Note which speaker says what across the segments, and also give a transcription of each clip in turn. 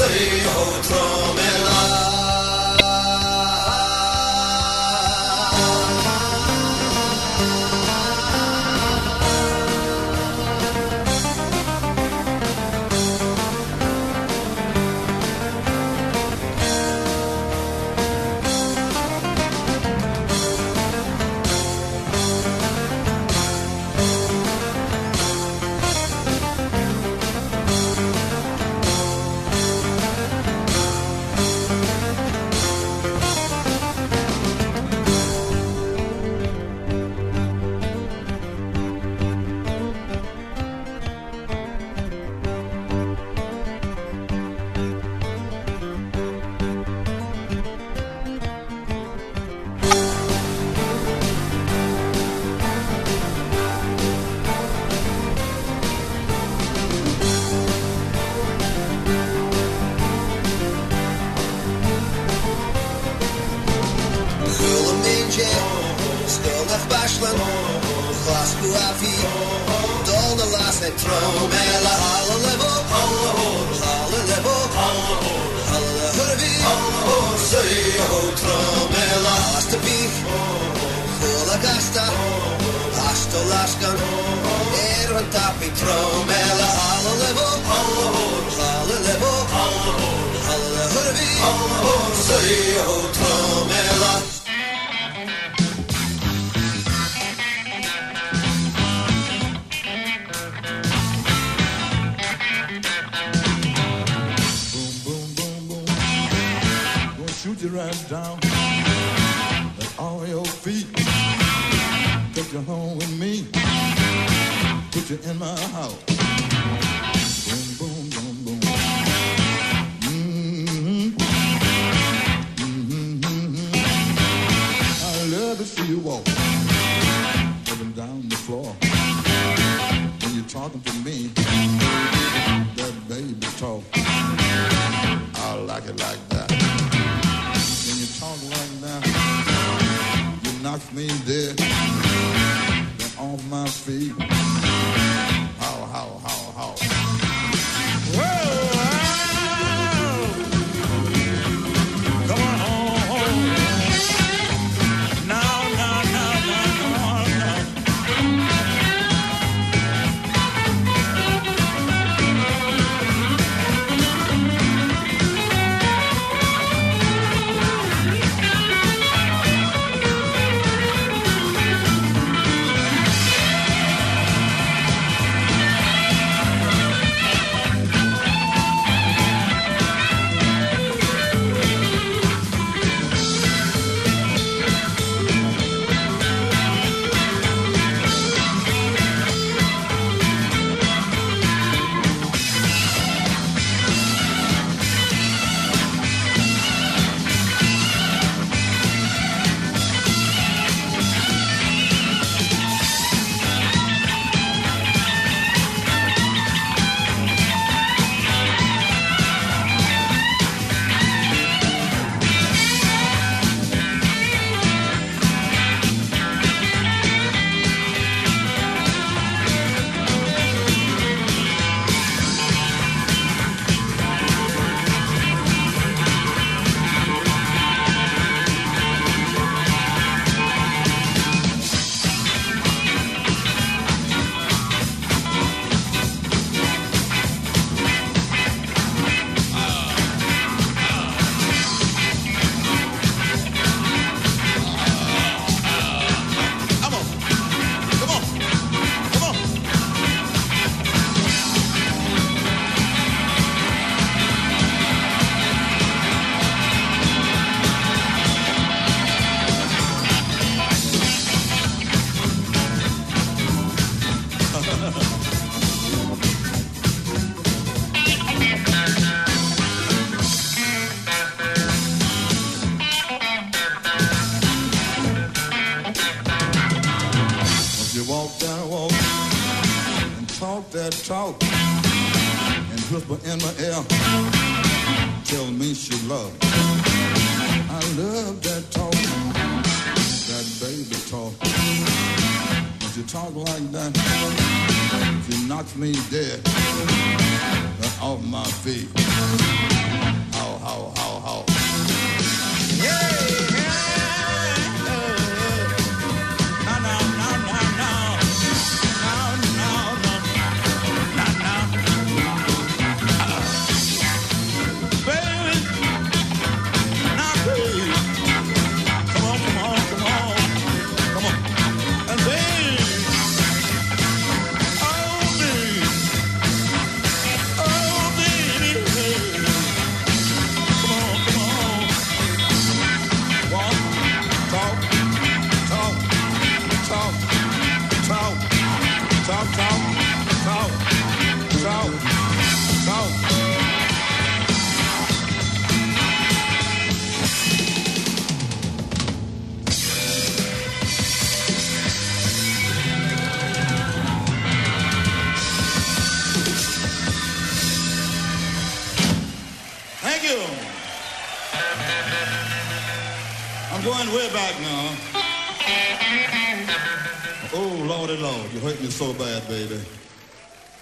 Speaker 1: say
Speaker 2: ho tromela.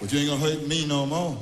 Speaker 3: But you ain't gonna hurt me no more.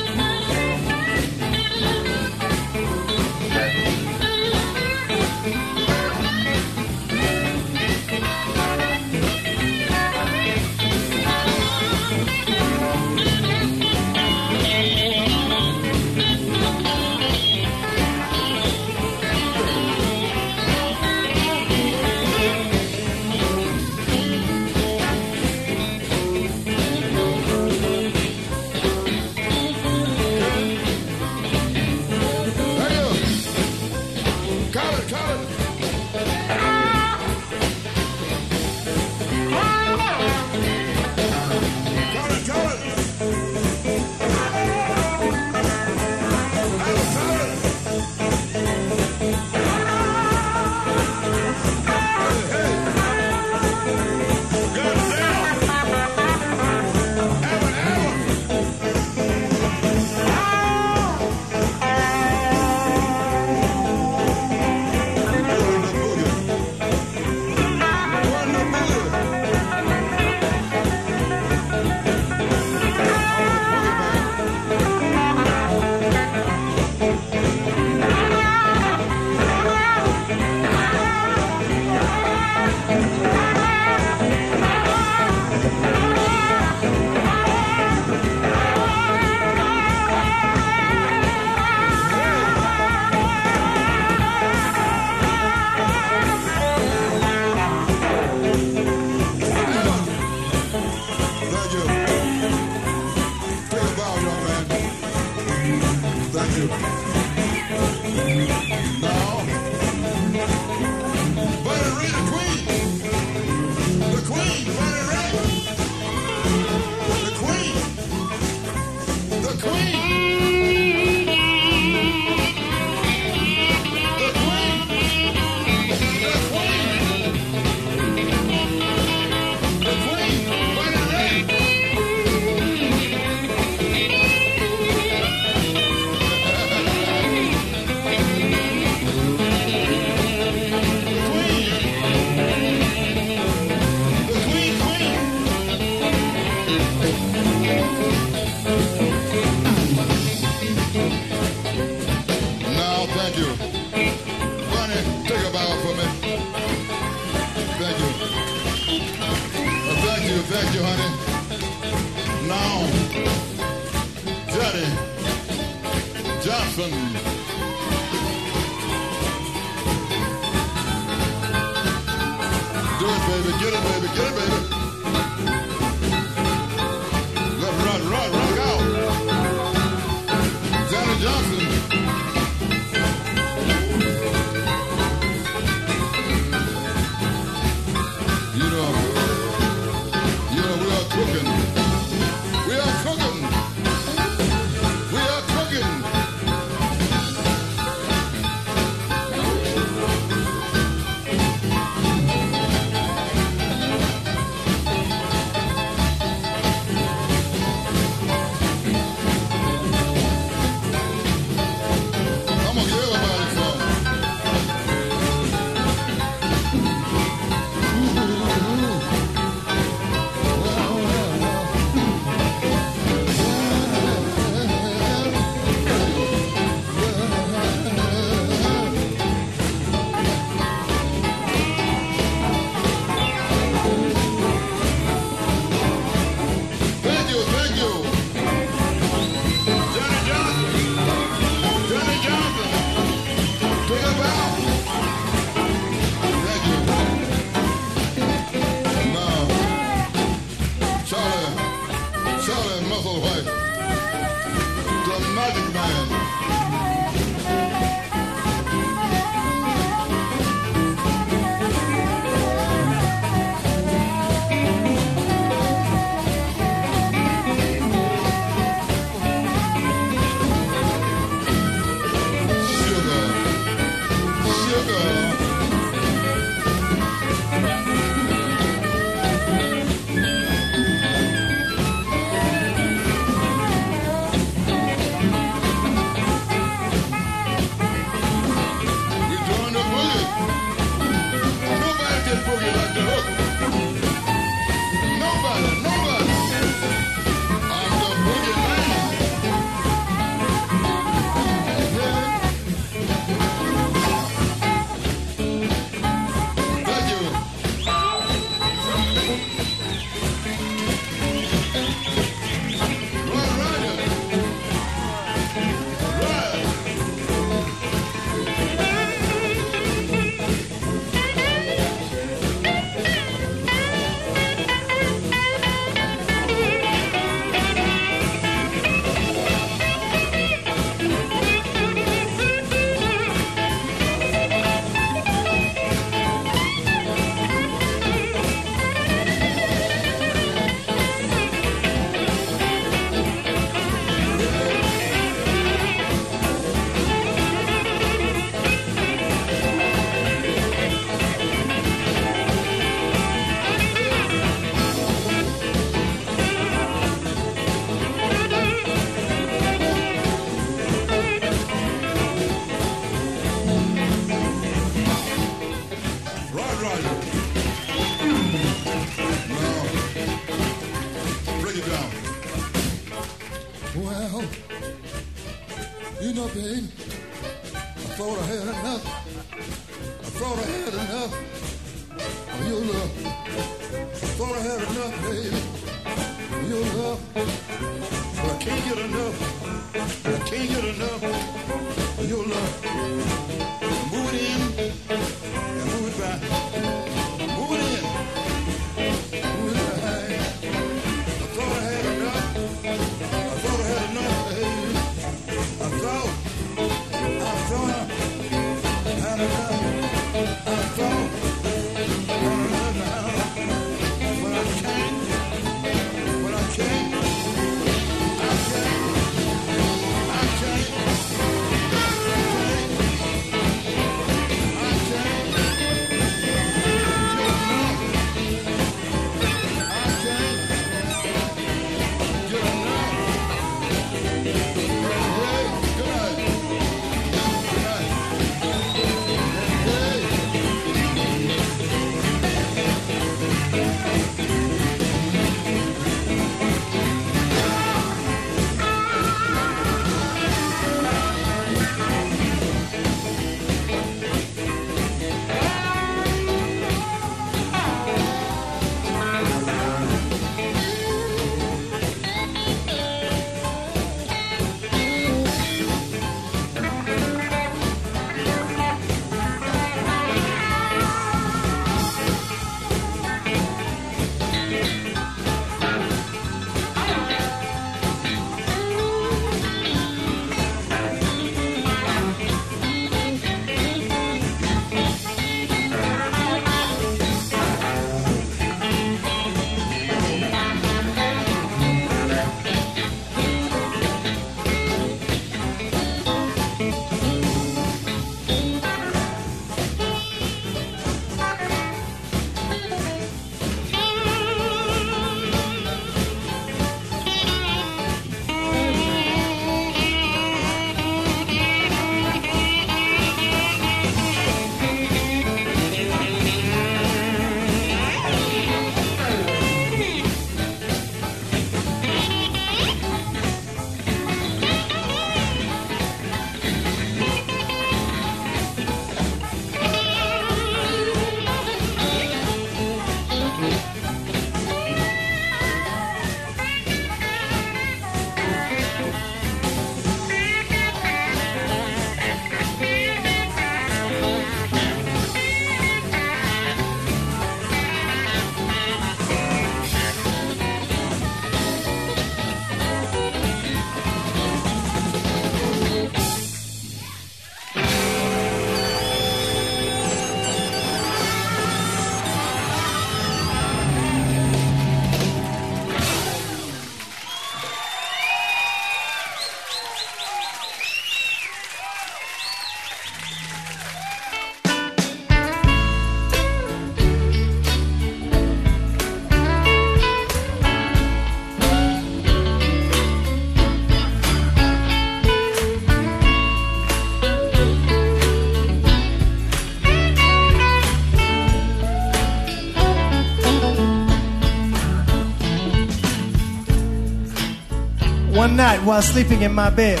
Speaker 4: Night while sleeping in my bed,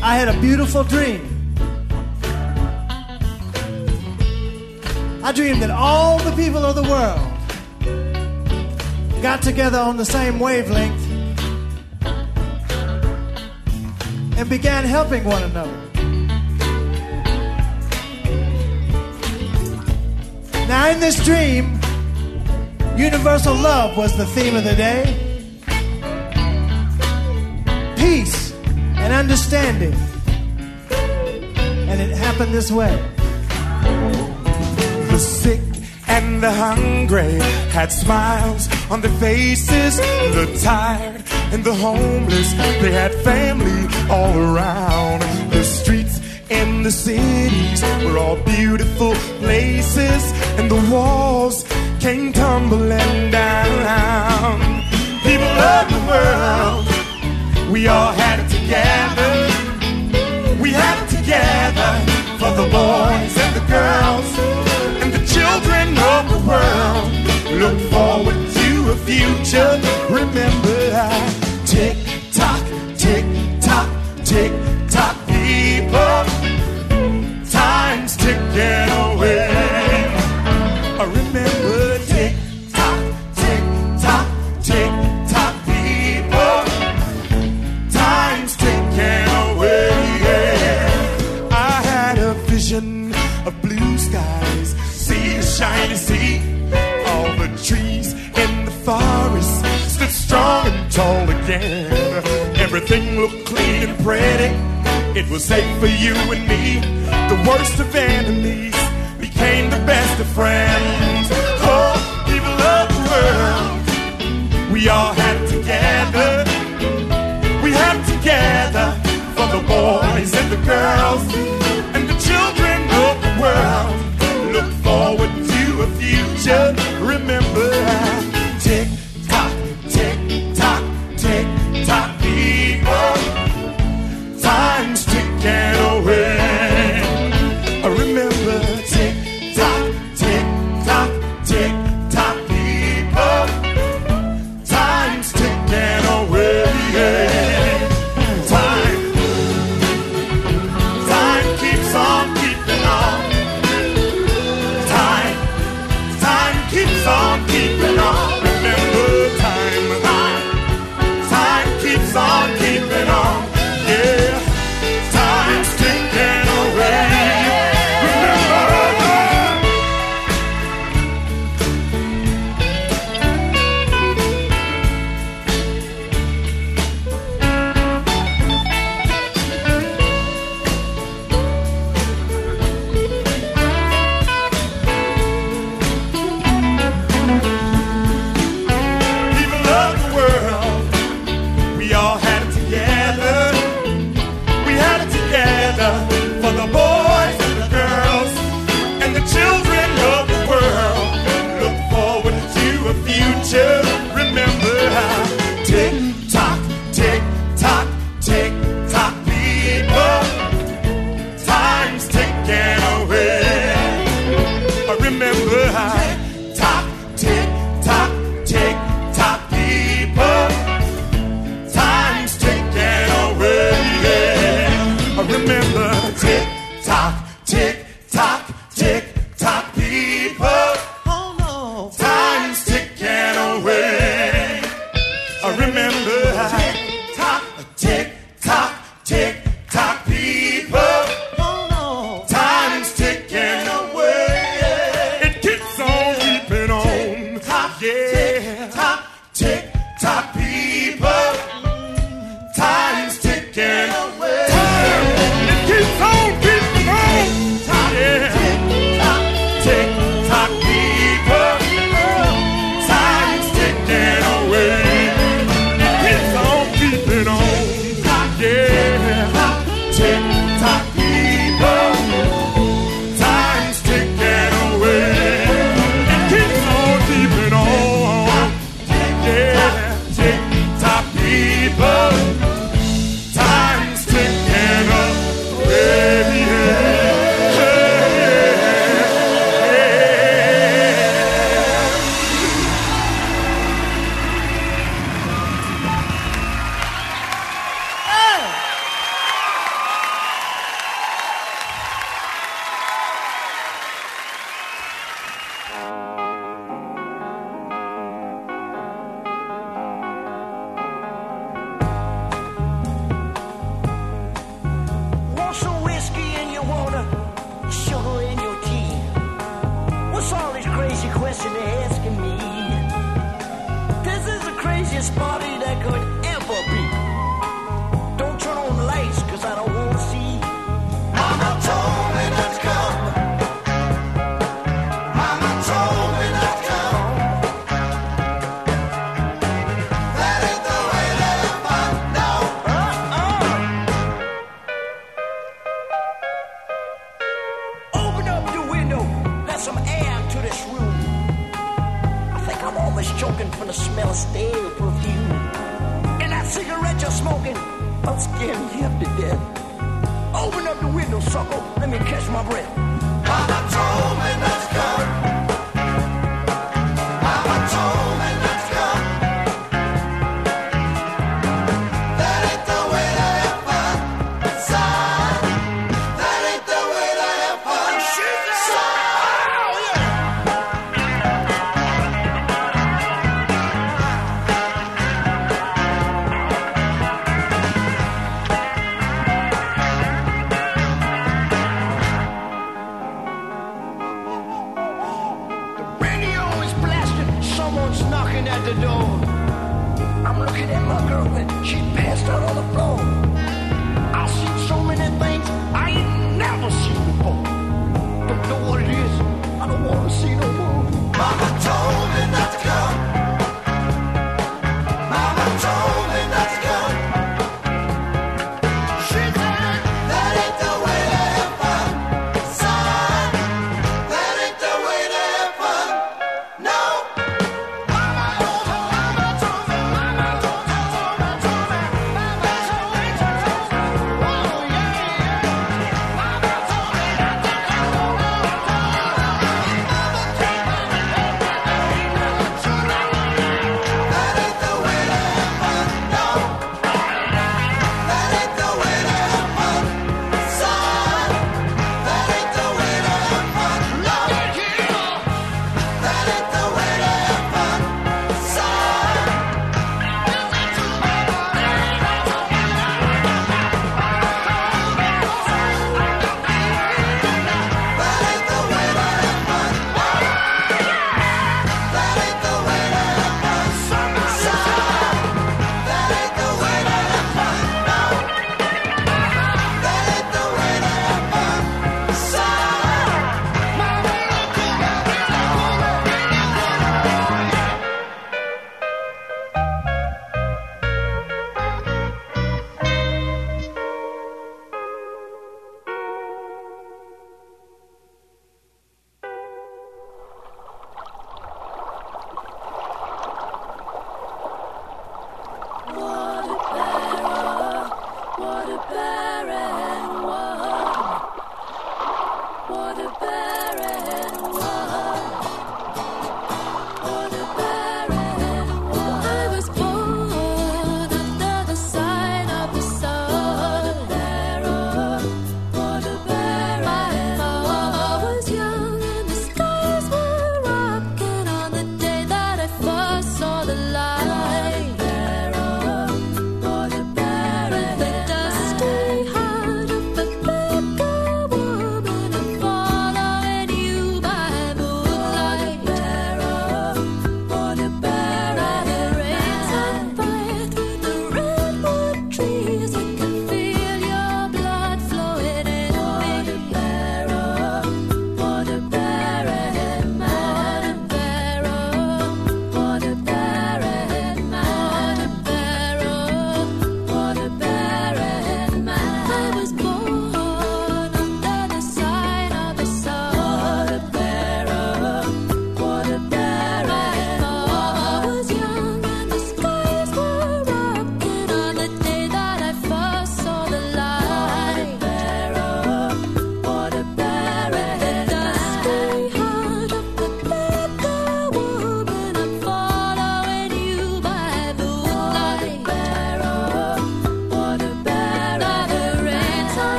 Speaker 4: I had a beautiful dream. I dreamed that all the people of the world got together on the same wavelength and began helping one another. Now, in this dream, universal love was the theme of the day. Peace and understanding. And it happened this way.
Speaker 5: The sick and the hungry had smiles on their faces. The tired and the homeless, they had family all around. The streets in the cities were all beautiful places, and the walls came tumbling down. People of the world, we all had it together. We had it together for the boys and the girls and the children of the world. Look forward to a future. Remember, I tick Everything looked clean and pretty. It was safe for you and me. The worst of enemies became the best of friends. Oh, people of the world, we all had together. We had together for the boys and the girls and the children of the world. Look forward to a future. Remember,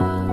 Speaker 6: love.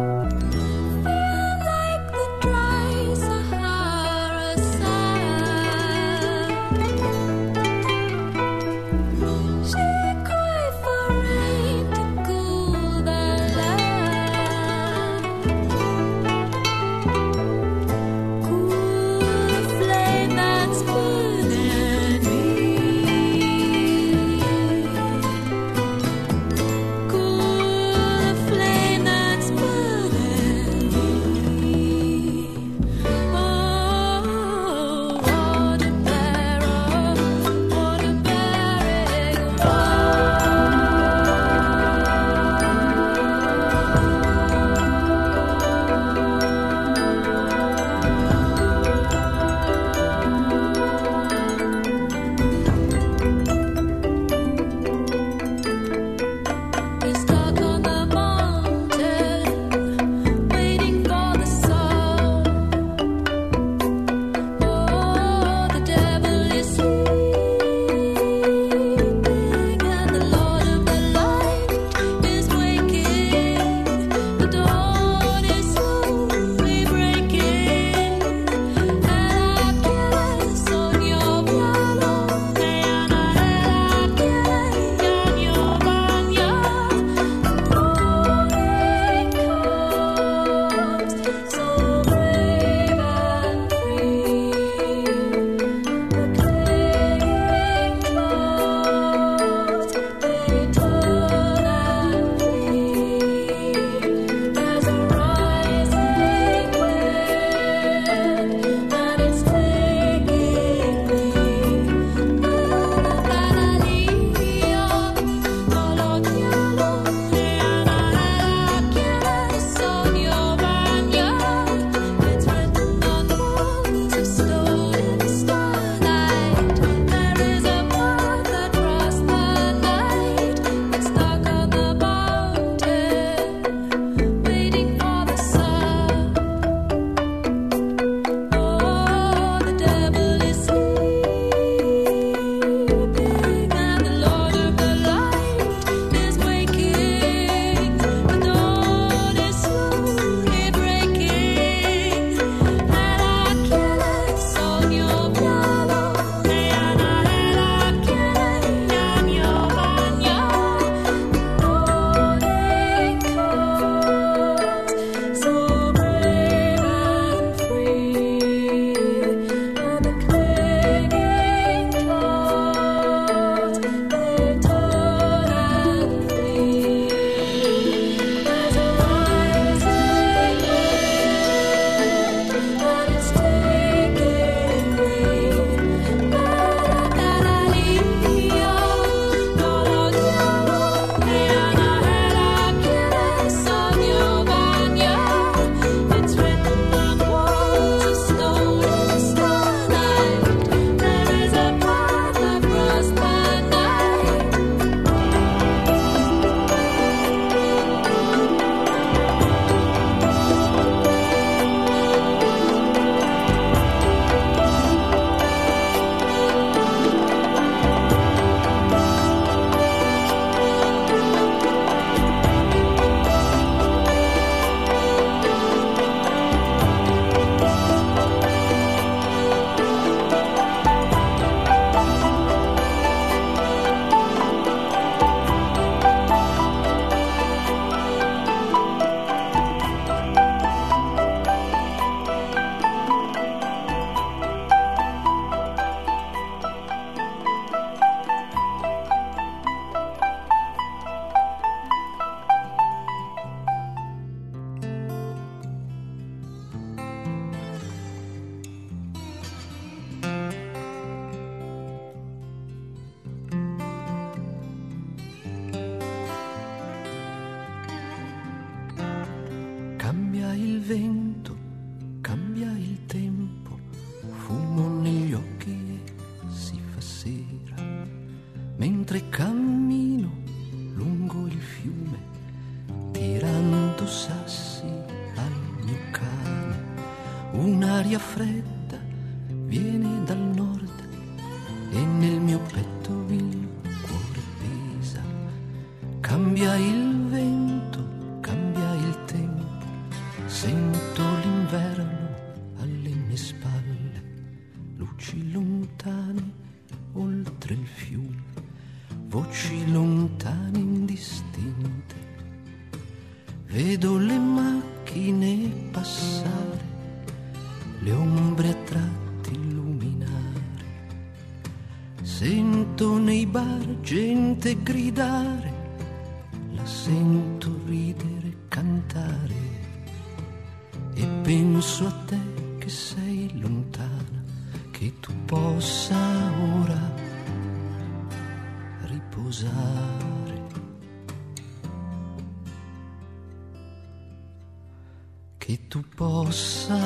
Speaker 6: Che tu possa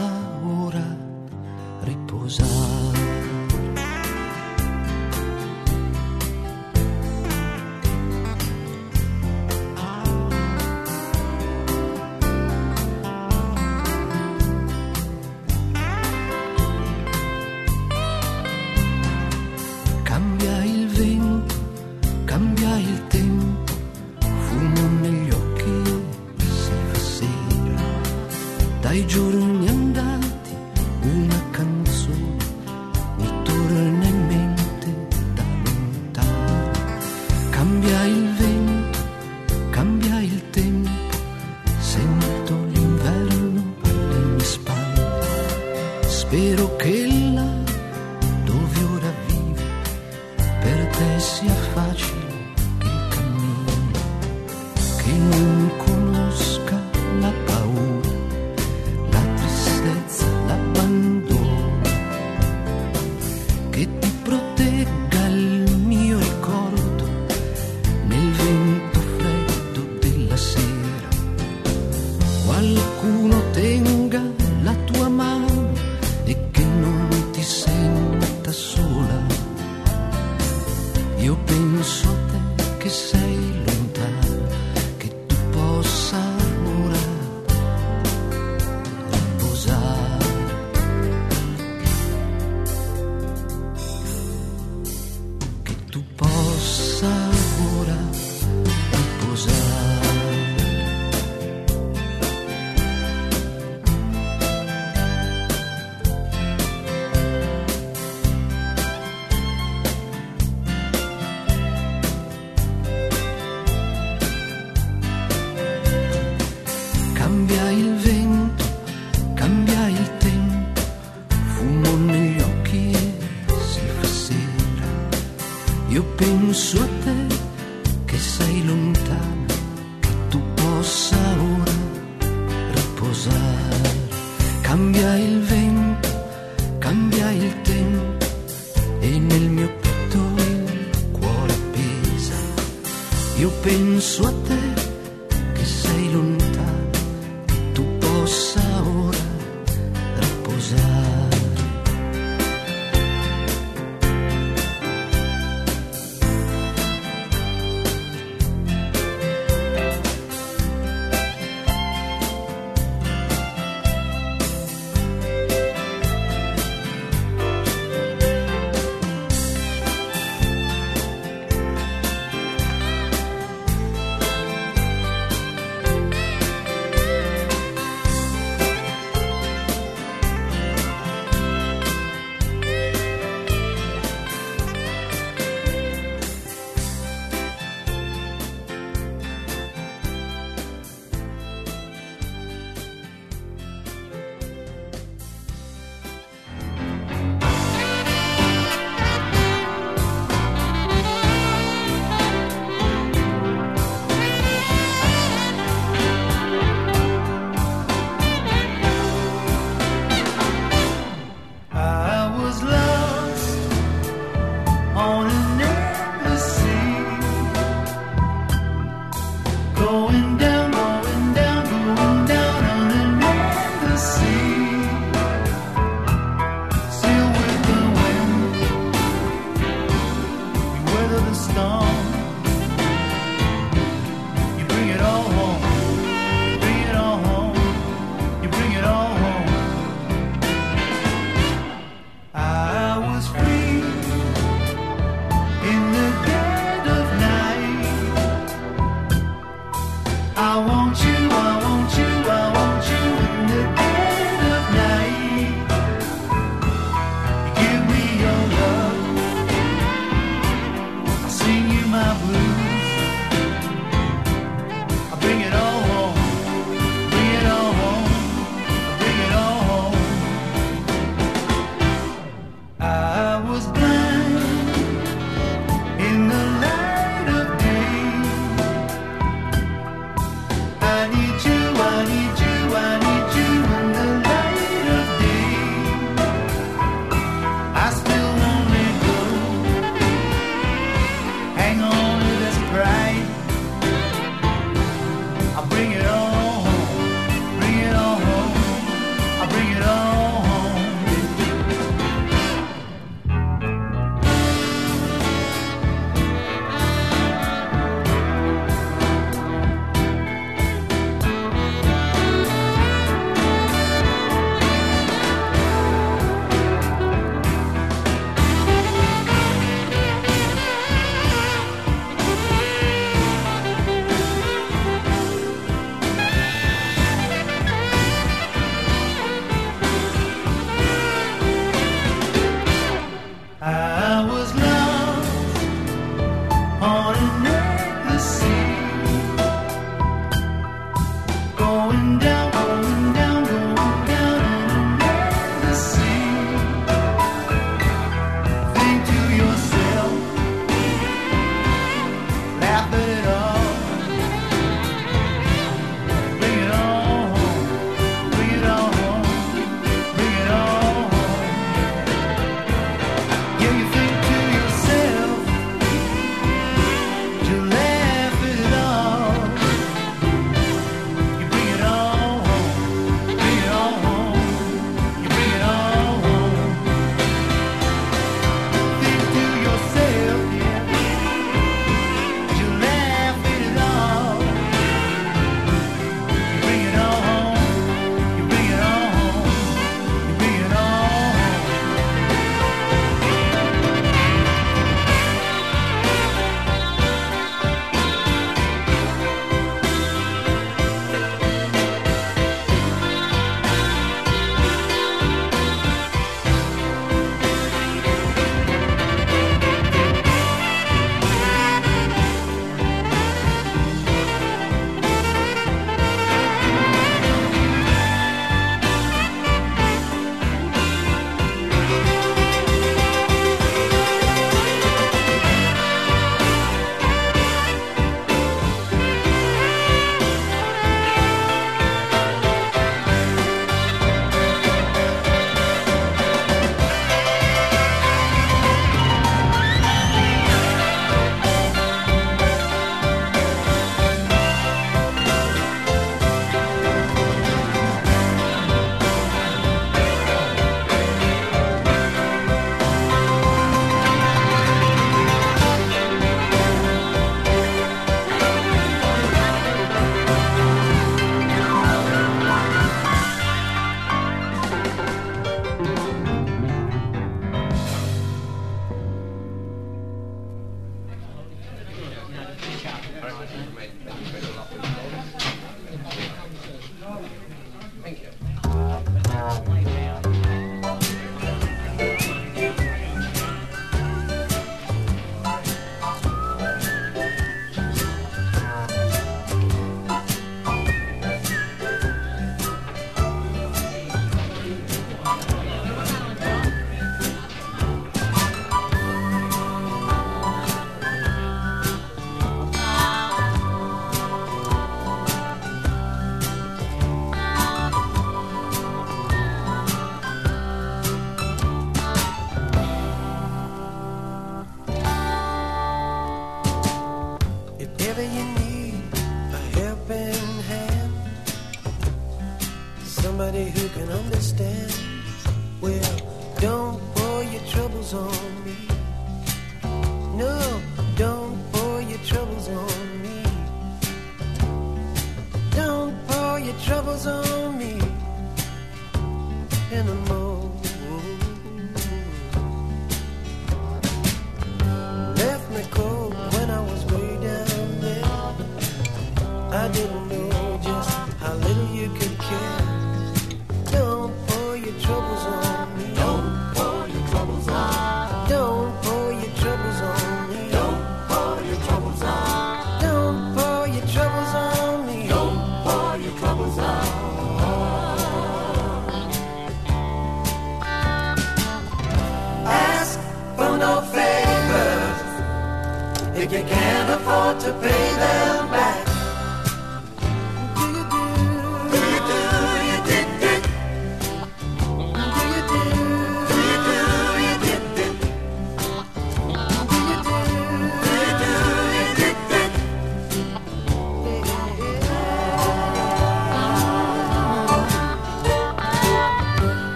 Speaker 6: ora riposare.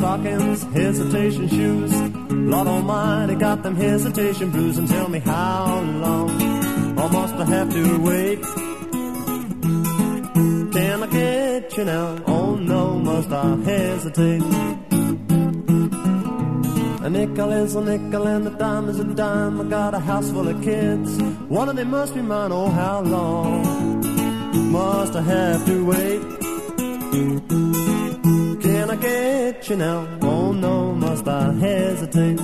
Speaker 7: stockings, hesitation shoes. Lord Almighty got them hesitation blues, and tell me how long or must I have to wait? Can I get you now? Oh no, must I hesitate? A nickel is a nickel and a dime is a dime. I got a house full of kids. One of them must be mine. Oh, how long must I have to wait? you now. Oh no, must I hesitate?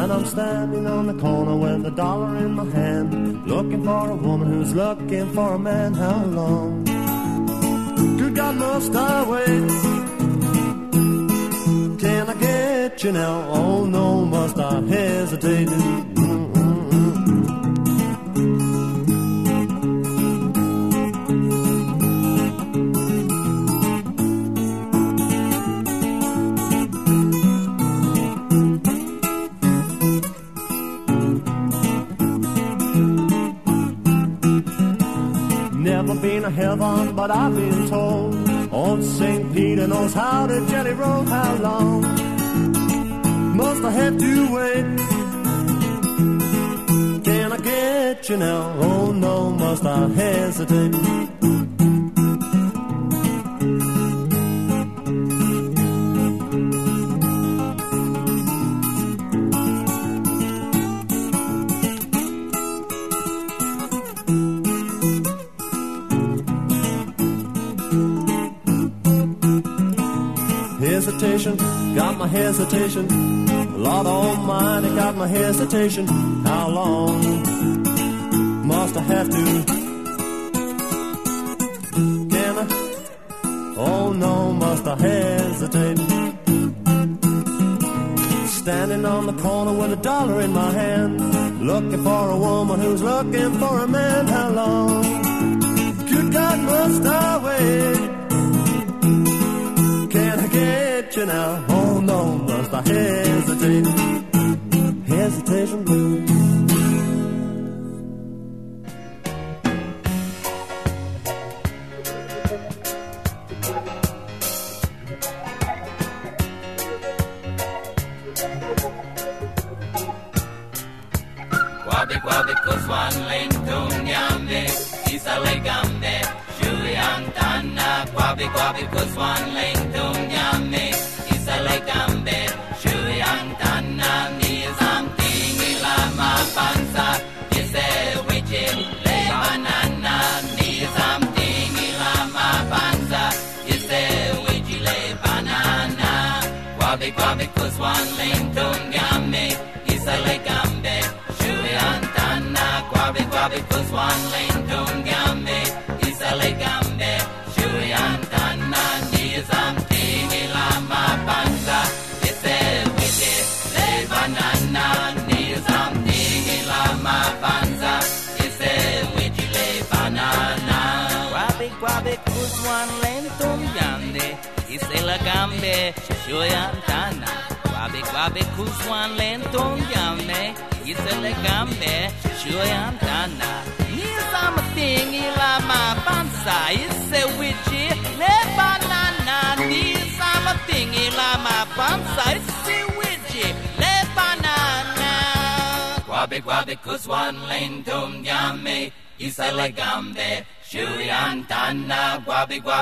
Speaker 7: And I'm standing on the corner with a dollar in my hand, looking for a woman who's looking for a man. How long? Good God, must I wait? Can I get you now? Oh no, must I hesitate?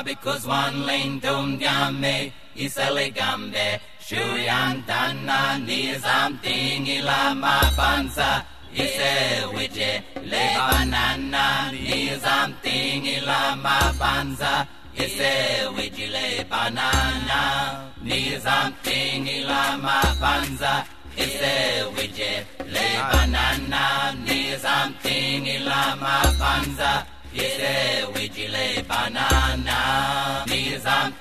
Speaker 8: because one lane dungyame isalegambe shuyantana nizam tingilama ni isewije lebanana banza tingilama pansa. Le banana nizam tingilama le banana ni nizam ilama banza. Yele wijile banana. Nizam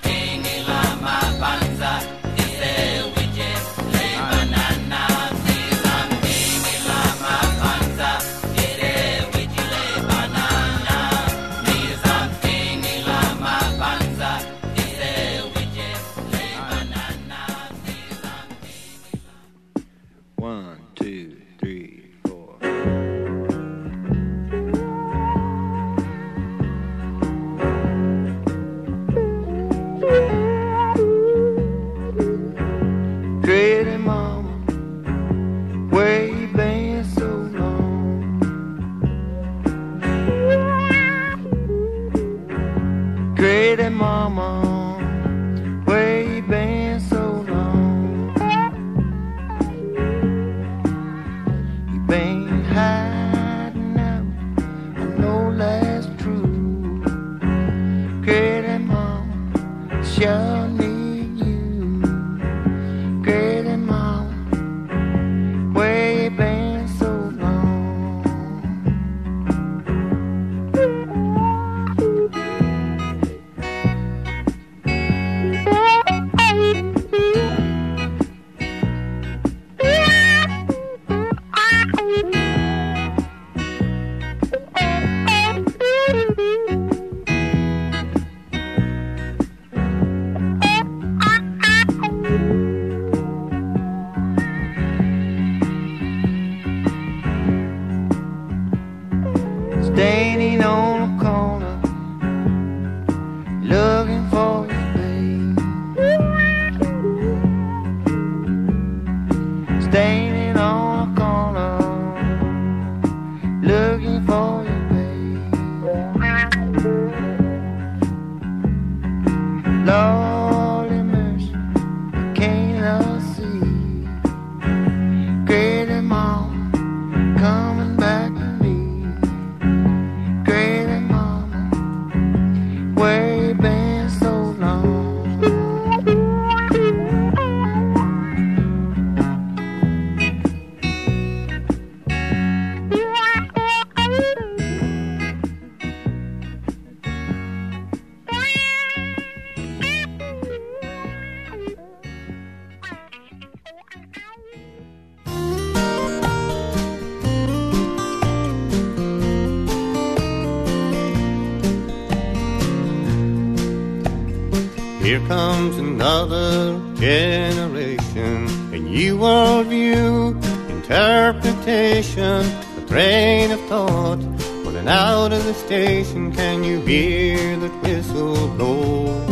Speaker 9: comes another generation, a new worldview, interpretation, a train of thought. Pulling out of the station, can you hear that whistle blow?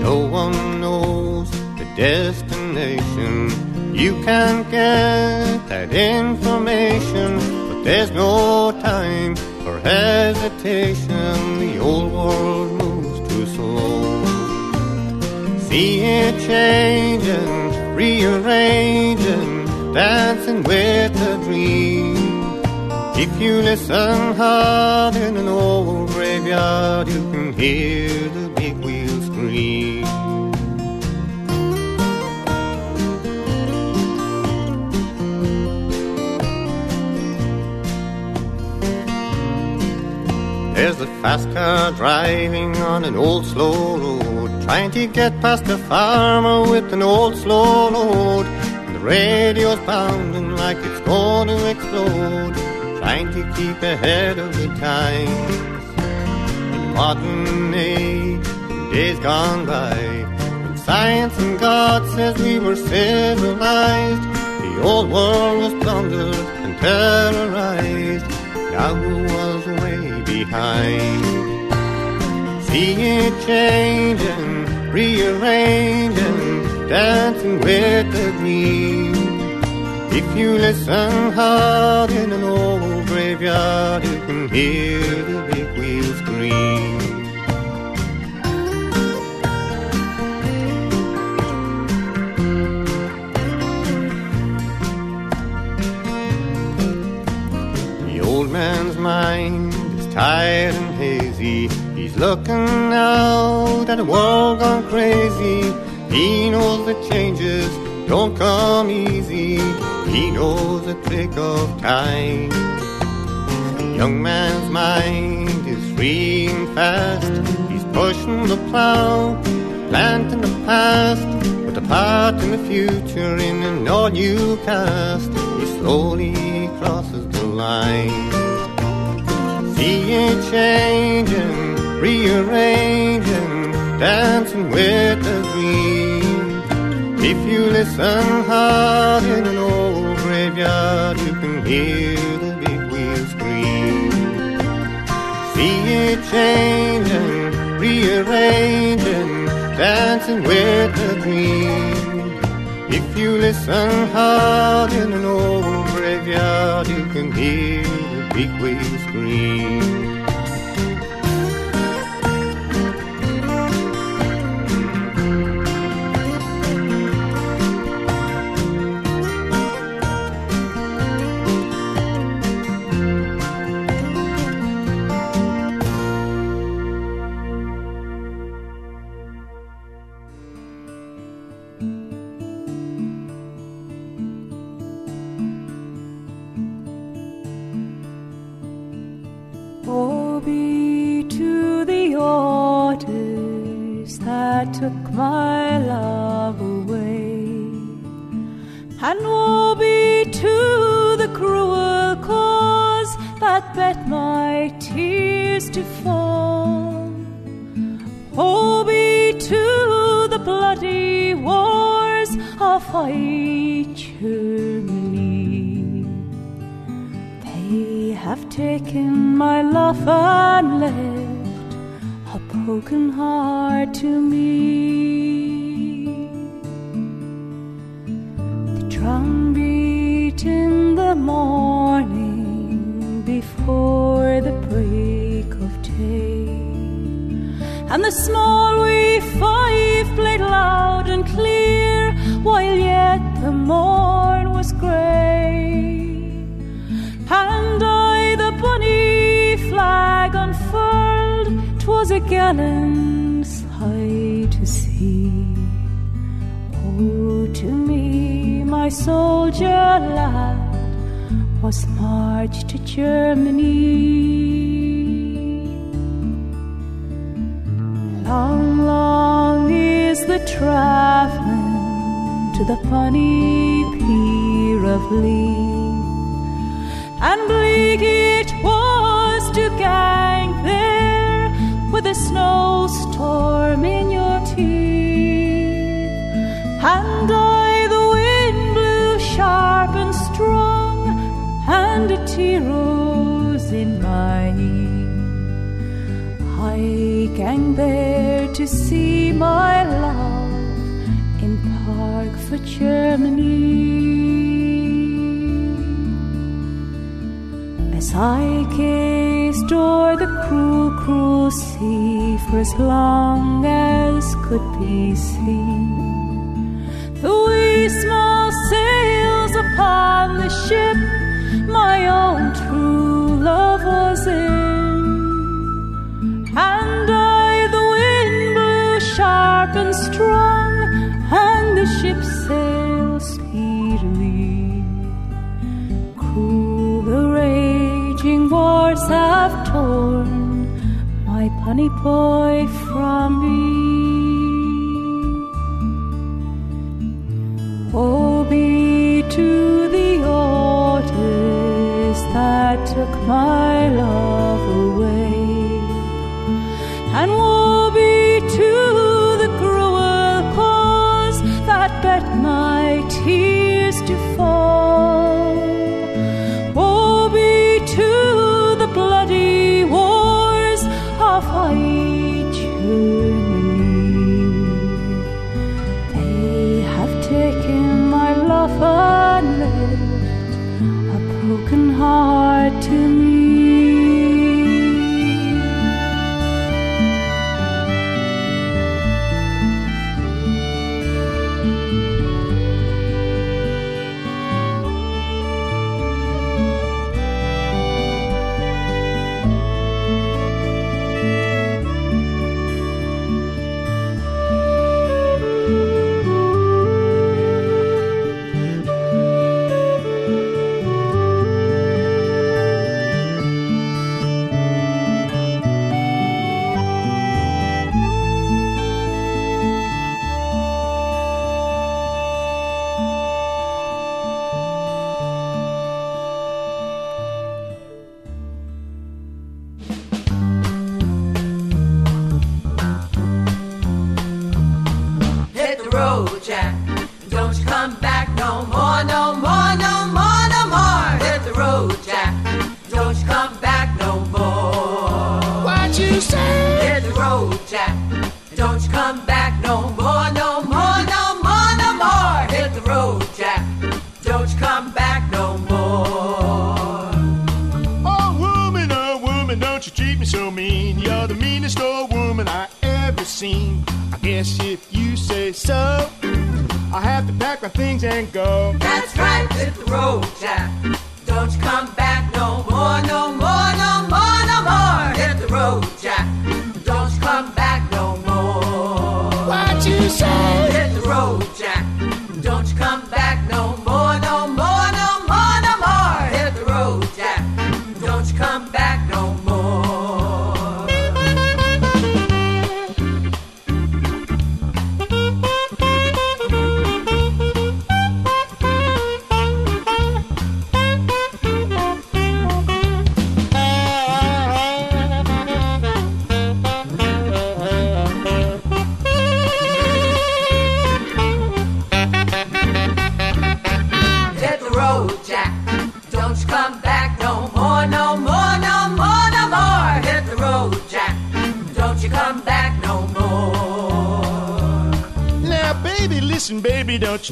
Speaker 9: No one knows the destination. You can get that information, but there's no time for hesitation. Changing, rearranging, dancing with the dream. If you listen hard in an old graveyard, you can hear the big wheel scream. There's a fast car driving on an old slow road, trying to get past a farmer with an old slow load. And the radio's pounding like it's going to explode, trying to keep ahead of the times. In the modern age, days gone by, when science and God says we were civilized, the old world was plundered and terrorized. Now who was way behind? See it changing, rearranging, dancing with the dream. If you listen hard in an old graveyard, you can hear the big wheel scream. The old man's mind is tired. Looking out at a world gone crazy. He knows the changes don't come easy. He knows the trick of time. The young man's mind is free and fast. He's pushing the plow, planting the past, with a part in the future in an all new cast. He slowly crosses the line. See it changing, rearranging, dancing with the dream. If you listen hard in an old graveyard, you can hear the big wheel scream. See it changing, rearranging, dancing with the dream. If you listen hard in an old graveyard, you can hear the big wheel scream.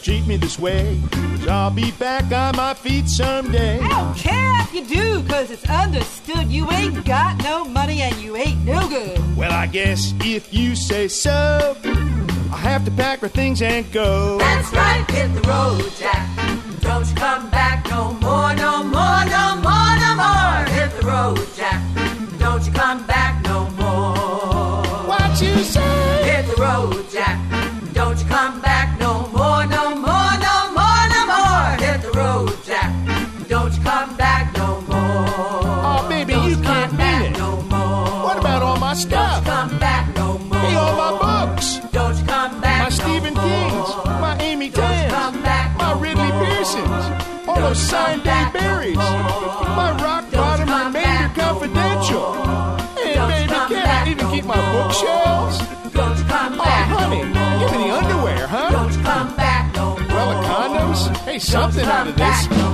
Speaker 5: treat me this way. Cause I'll be back on my feet someday.
Speaker 10: I don't care if you do, cause it's understood you ain't got no money and you ain't no good.
Speaker 5: Well, I guess if you say so, I'll have to pack my things and go.
Speaker 11: That's right, hit the road, Jack.
Speaker 12: something out of this.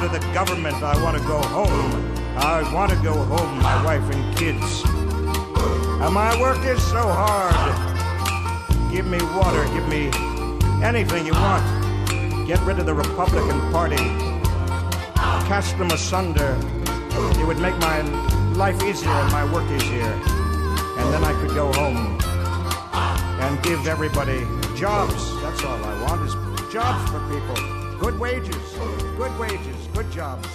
Speaker 13: out of the government. I want to go home. I want to go home, my wife and kids. And my work is so hard. Give me water, give me anything you want. Get rid of the Republican Party. Cast them asunder. It would make my life easier and my work easier. And then I could go home and give everybody jobs. That's all I want is jobs for people. Good wages, good wages, good jobs.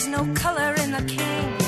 Speaker 14: There is no color in the king,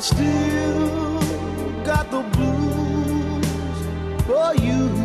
Speaker 15: still got the blues for you.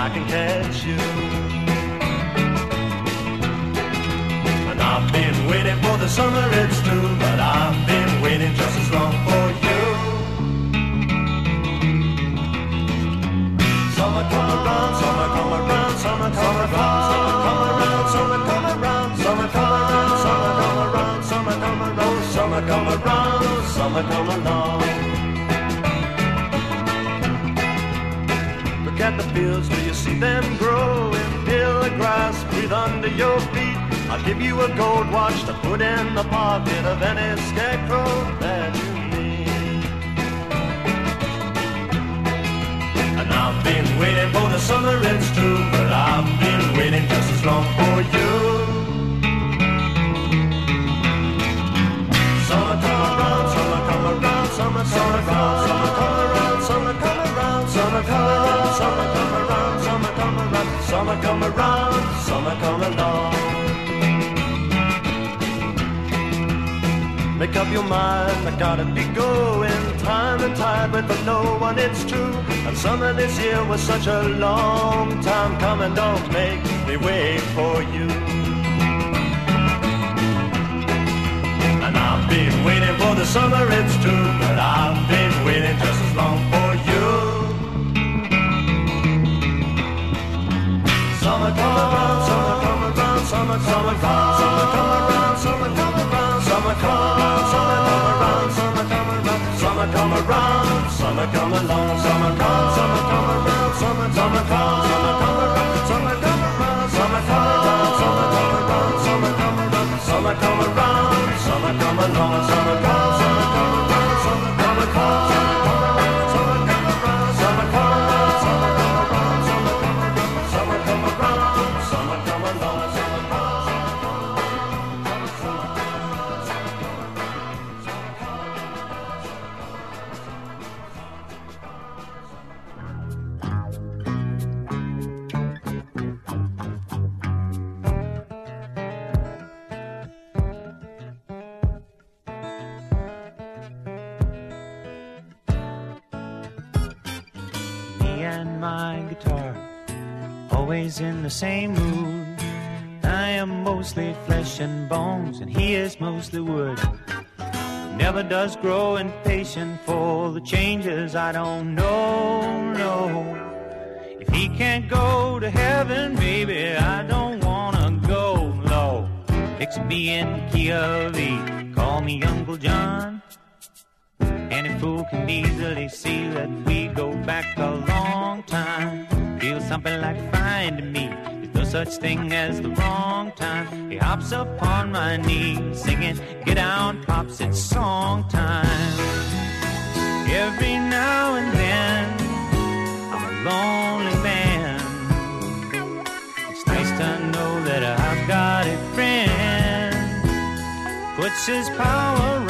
Speaker 15: I
Speaker 7: can catch you. And I've been waiting for the summer, it's true, your feet. I'll give you a gold watch to put in the pocket of any scarecrow that you need. And I've been waiting for the summer, it's true, but I've been waiting just as long for you. Summer come around, summer come around, summer summer come, summer summer come around, summer come around, summer come around, summer come around, summer come along. Make up your mind, I gotta be going. Time and tide wait for no one, it's true. And summer this year was such a long time coming. Don't make me wait for you. And I've been waiting for the summer, it's true. But I've been waiting just as long for Summer come around, summer come around, summer come around, summer come around, summer come around, summer come around, summer come around, summer come around, summer come around, Summer come along, summer come, summer come around, summer, summer come, summer come around, summer come around, summer come around, summer come around, summer come around, summer come around, summer come along, summer come,
Speaker 16: in the same mood. I am mostly flesh and bones, and he is mostly wood. Never does grow impatient for the changes I don't know, no. If he can't go to heaven, baby, I don't wanna go low. Fix me in call me Uncle John. Any fool can easily see that we go back a long time. Feels something like finding me. There's no such thing as the wrong time. He hops upon my knee, singing, Get down, pops, it's song time. Every now and then, I'm a lonely man. It's nice to know that I've got a friend. Puts his power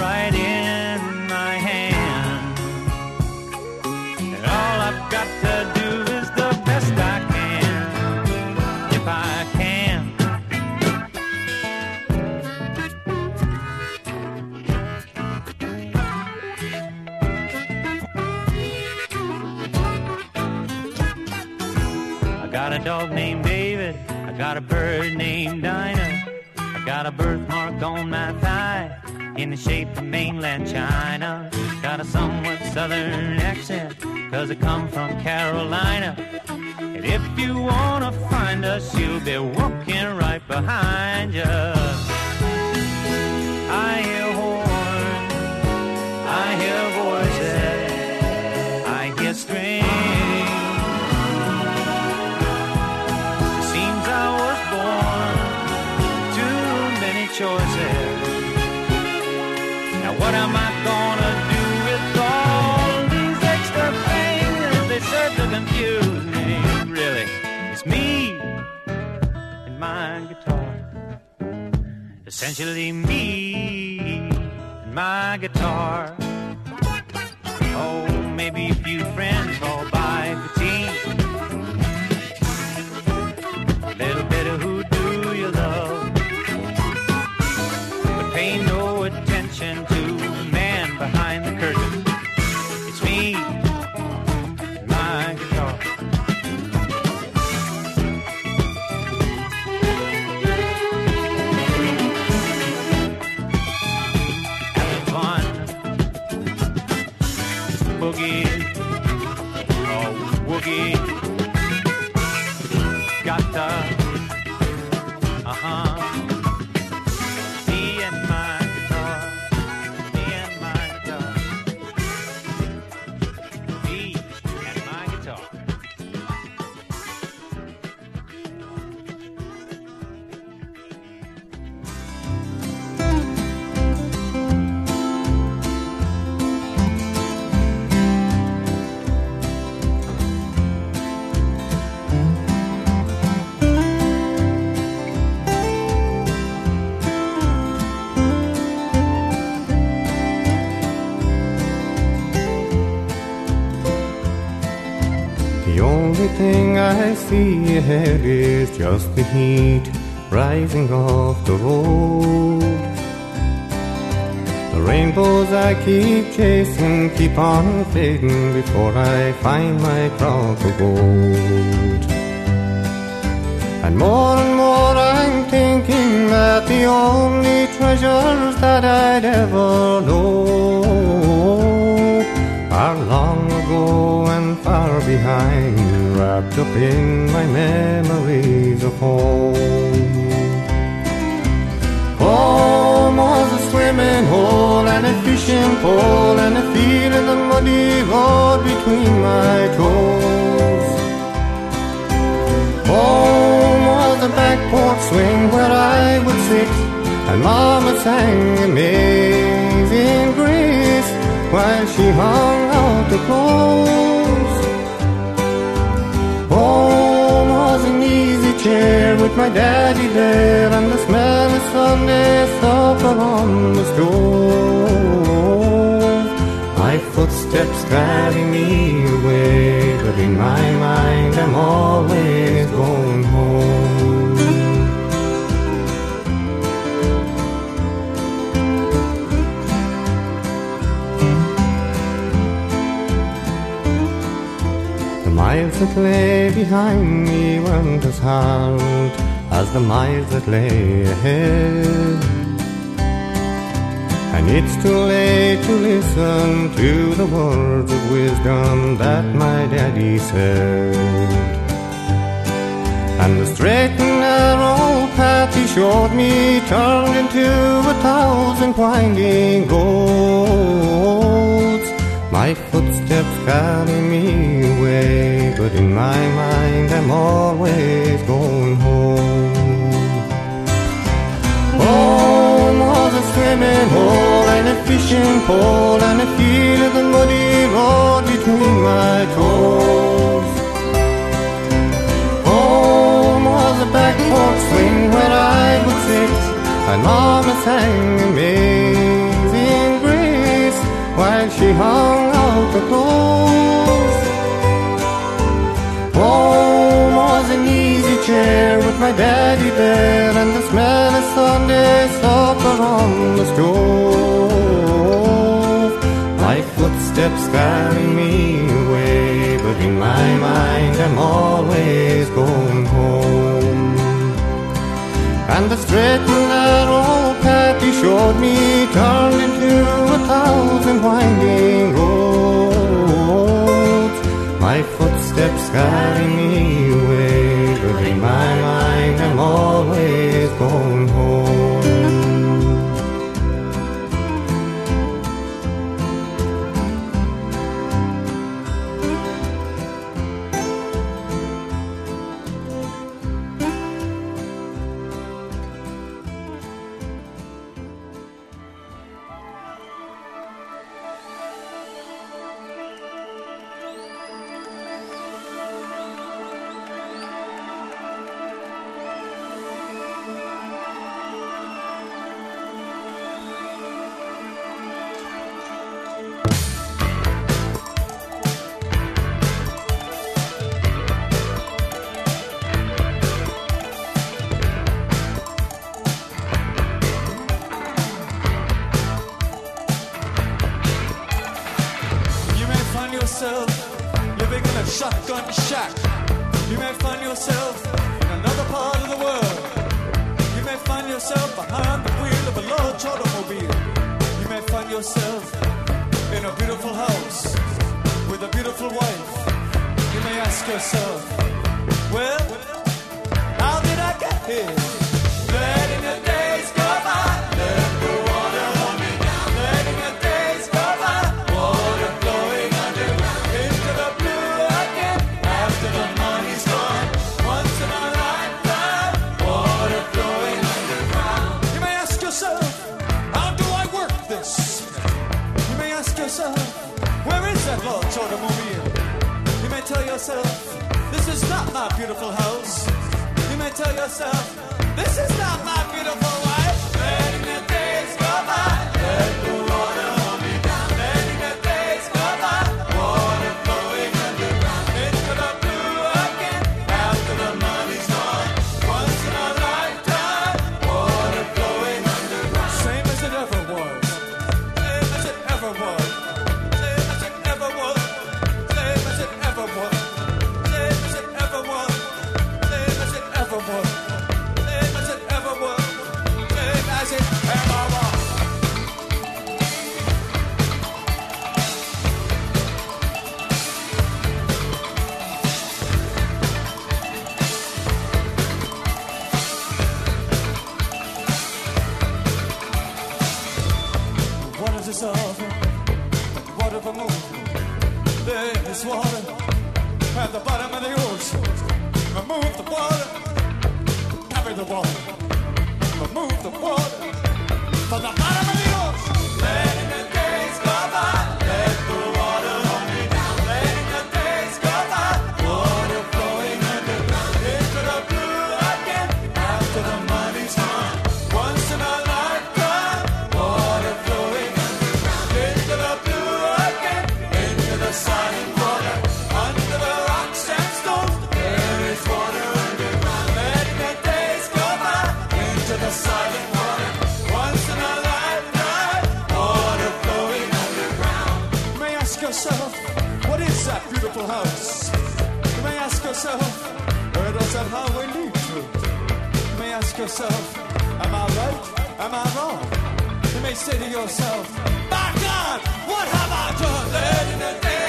Speaker 16: dog named David. I got a bird named Dinah. I got a birthmark on my thigh in the shape of mainland China. Got a somewhat southern accent, cause I come from Carolina. And if you wanna find us, you'll be walking right behind you. My guitar. Essentially me and my guitar. Oh, maybe a few friends all by
Speaker 9: thing I see ahead is just the heat rising off the road. The rainbows I keep chasing keep on fading before I find my crop of gold. And more and more I'm thinking that the only treasures that I'd ever know are long ago and far behind, wrapped up in my memories of home. Home was a swimming hole and a fishing pole and I feel the muddy road between my toes. Home was the back porch swing where I would sit and Mama sang Amazing Grace while she hung out the clothes. Home was an easy chair with my daddy there and the smell of Sunday supper on the stove. My footsteps carry me away, but in my mind I'm always going that lay behind me weren't as hard as the miles that lay ahead. And it's too late to listen to the words of wisdom that my daddy said. And the straight and narrow path he showed me turned into a thousand winding roads. My footsteps carry me away, but in my mind I'm always going home. Home was a swimming hole and a fishing pole and a feel of the muddy road between my toes. Home was a back porch swing where I would sit and Mama sang Amazing Grace while she hung the clothes. Home was an easy chair with my daddy there and the smell of Sunday supper on the stove. My footsteps carry me away, but in my mind I'm always going home. And the straight and narrow path he showed me turned into a thousand winding roads. Carry me
Speaker 6: yourself,
Speaker 17: am I right? Am I wrong? You may say to yourself, by God, what have I done?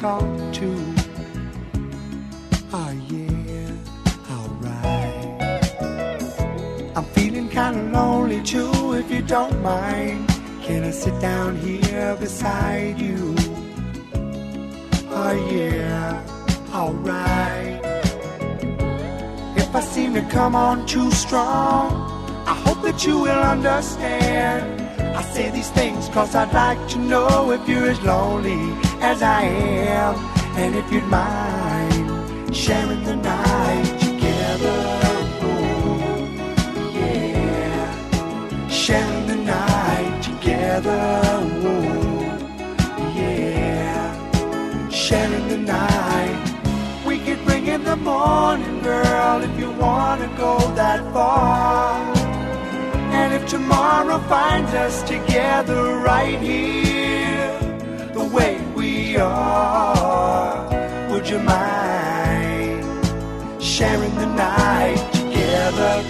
Speaker 18: talk to. Oh yeah, alright. I'm feeling kinda lonely too, if you don't mind. Can I sit down here beside you? Oh yeah, alright. If I seem to come on too strong, I hope that you will understand. I say these things cause I'd like to know if you're as lonely as I am. And if you'd mind sharing the night together, oh, yeah. Sharing the night together, oh, yeah. Sharing the night. We could bring in the morning, girl, if you wanna go that far. And if tomorrow finds us together right here would you mind sharing the night together?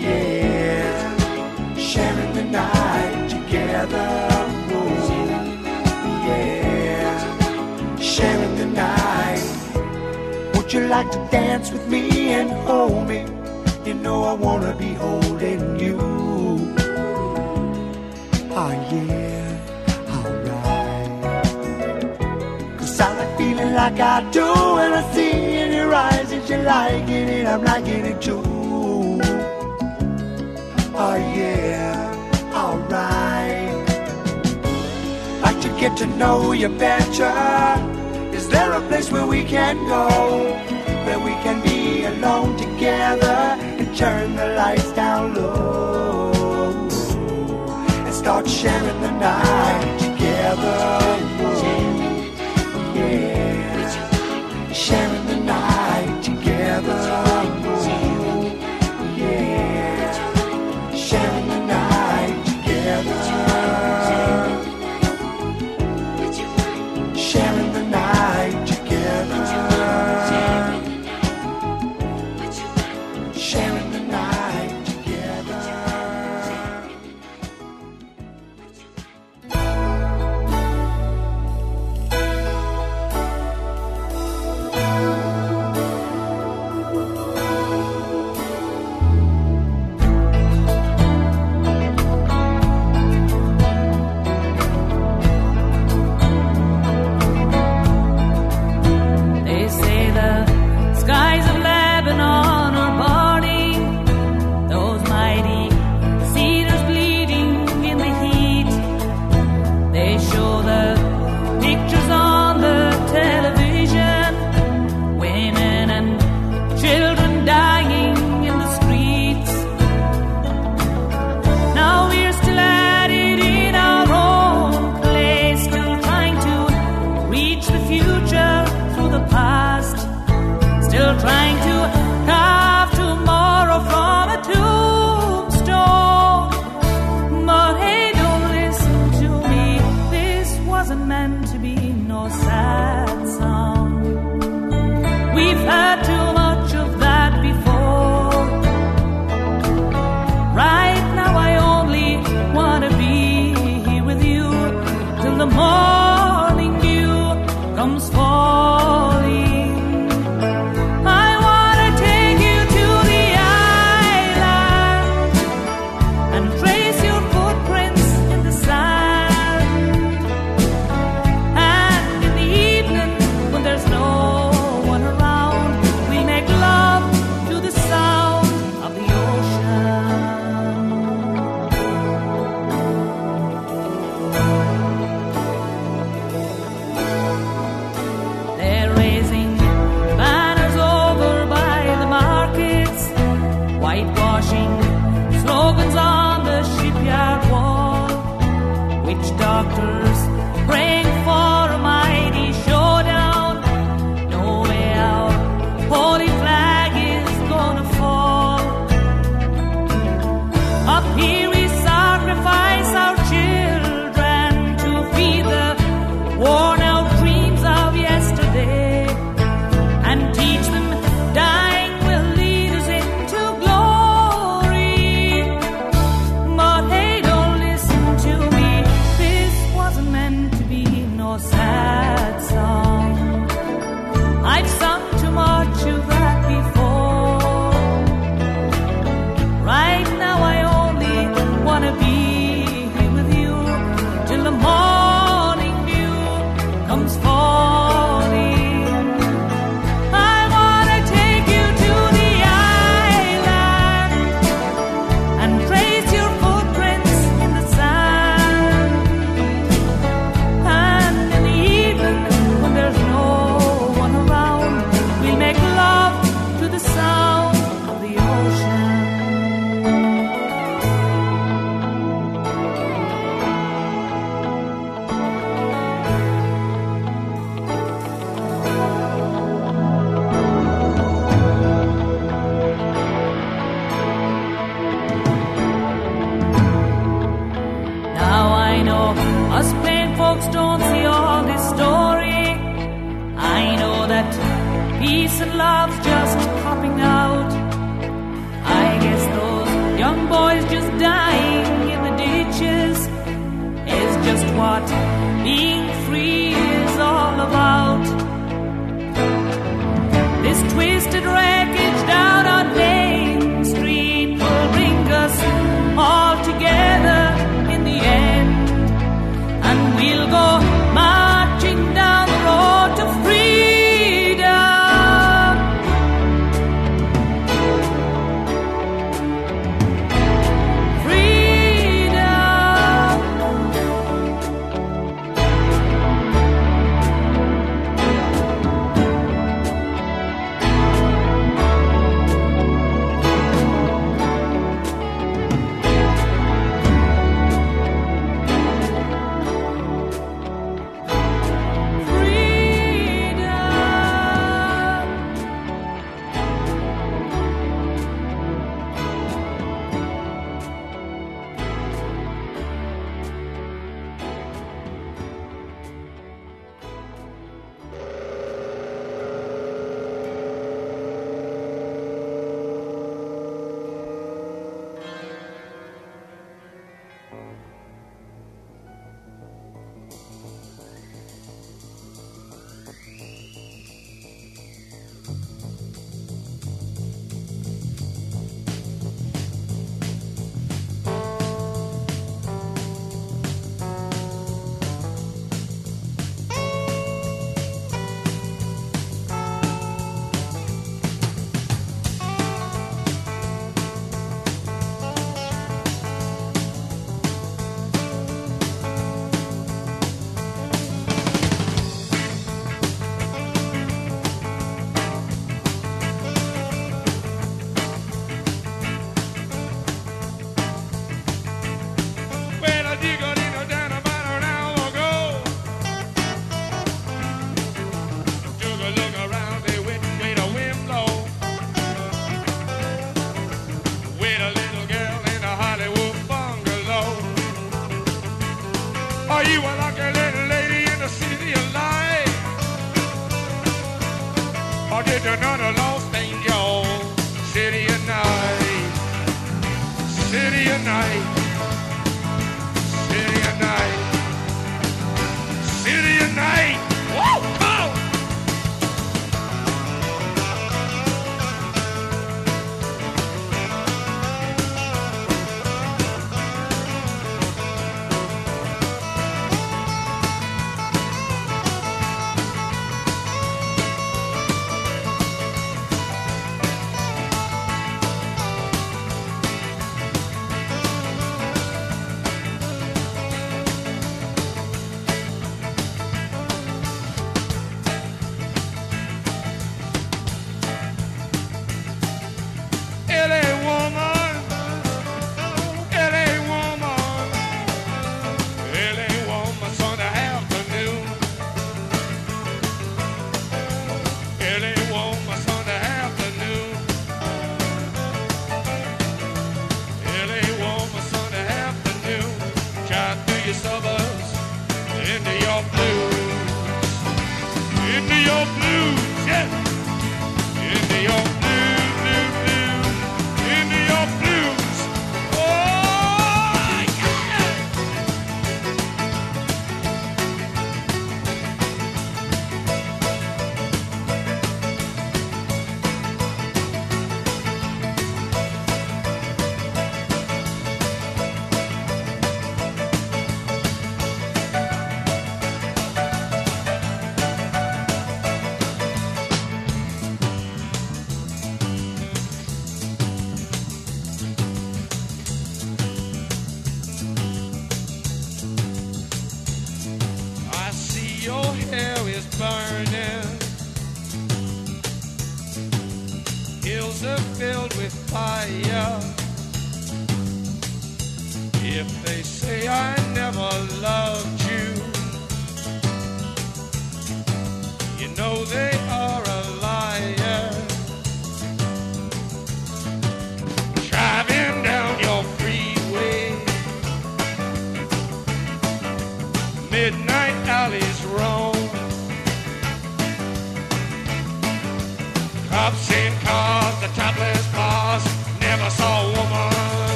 Speaker 18: Yeah, sharing the night together. Yeah, sharing the night. Would you like to dance with me and hold me? You know I wanna be holding you. like I do when I see in your eyes that you're liking it, I'm liking it too.
Speaker 19: Oh yeah, alright. Like to get to know you better. Is there a place where we can go? Where we can be alone together and turn the lights down low and start sharing the night together. Yeah.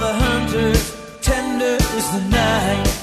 Speaker 19: The
Speaker 20: hunters, tender is the night.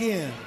Speaker 21: All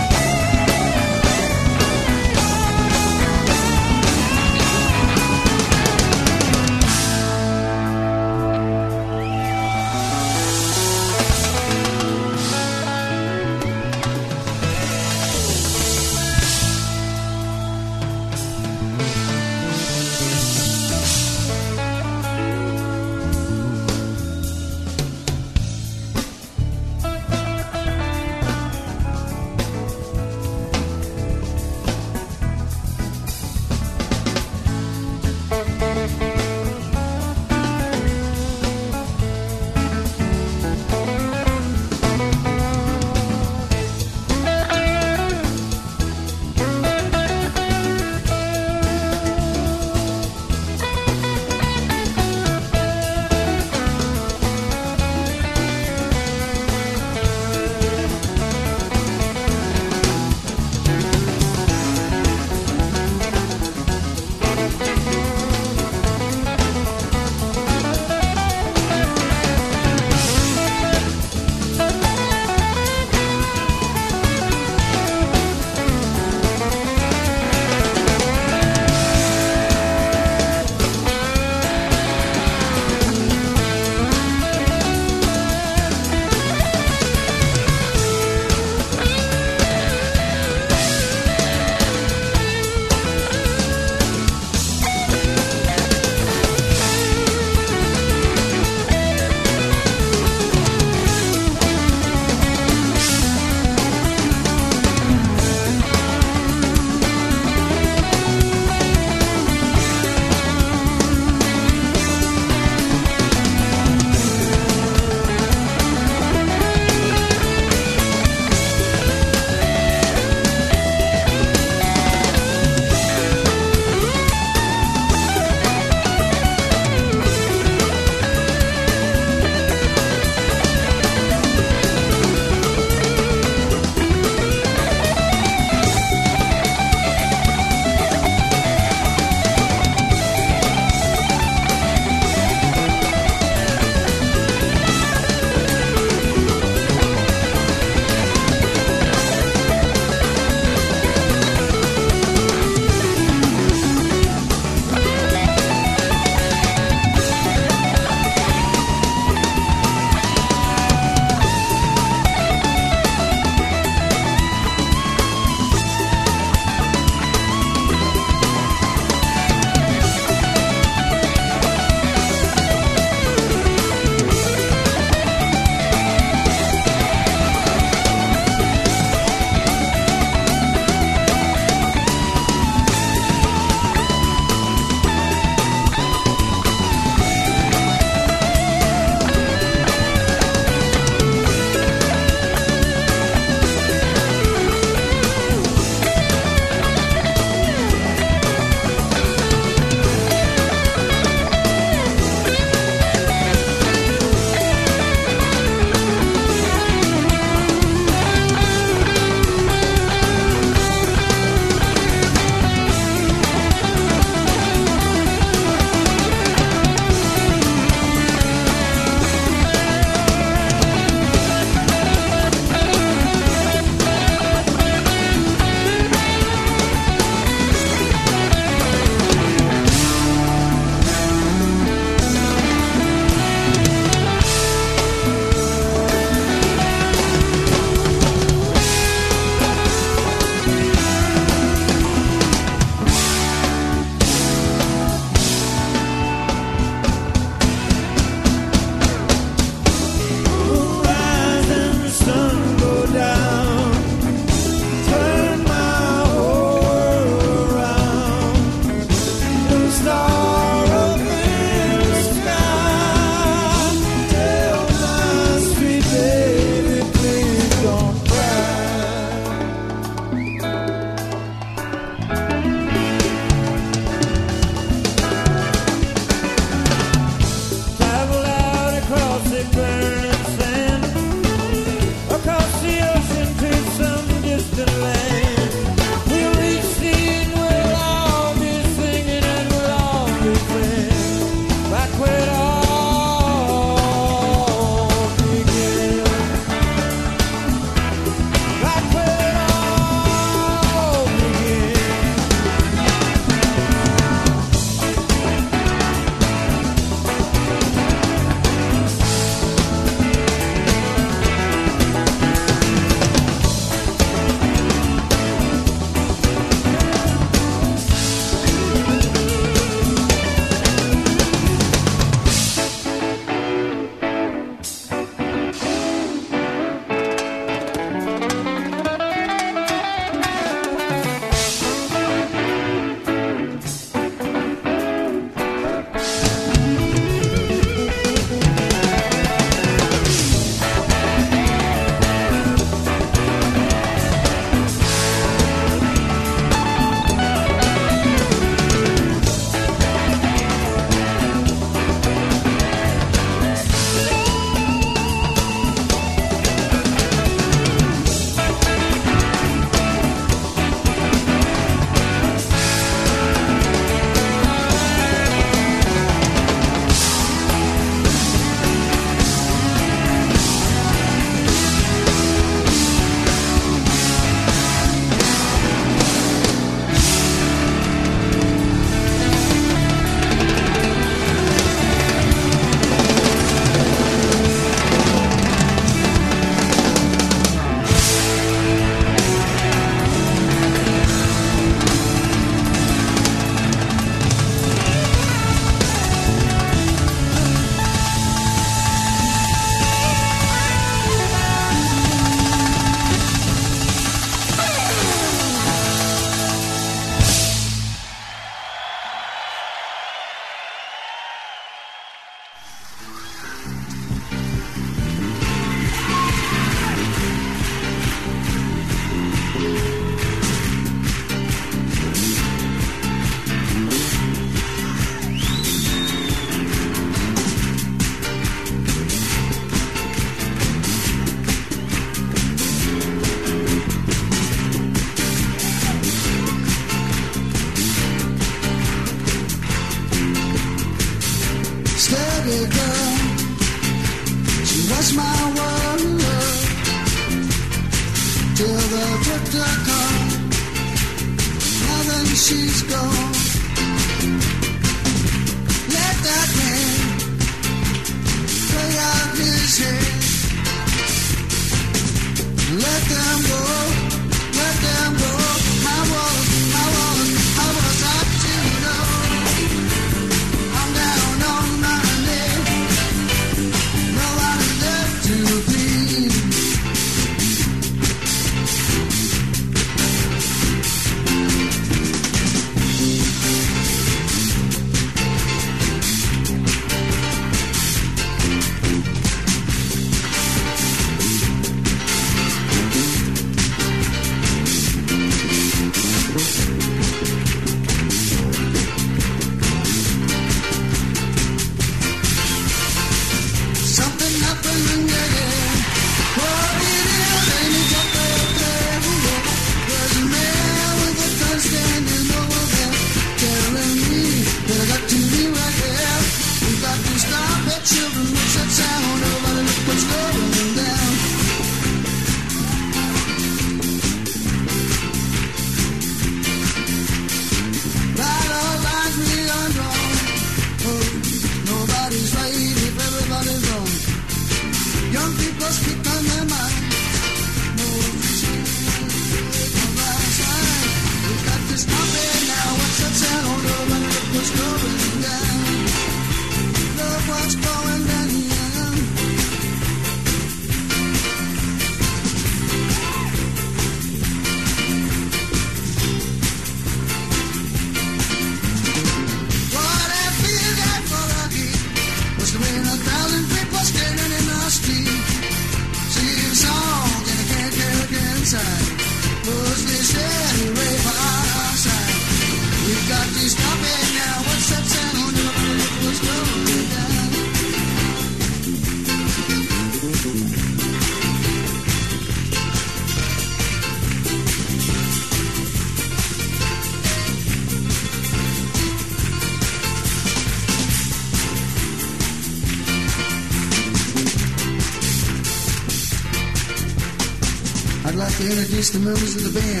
Speaker 22: the members of the band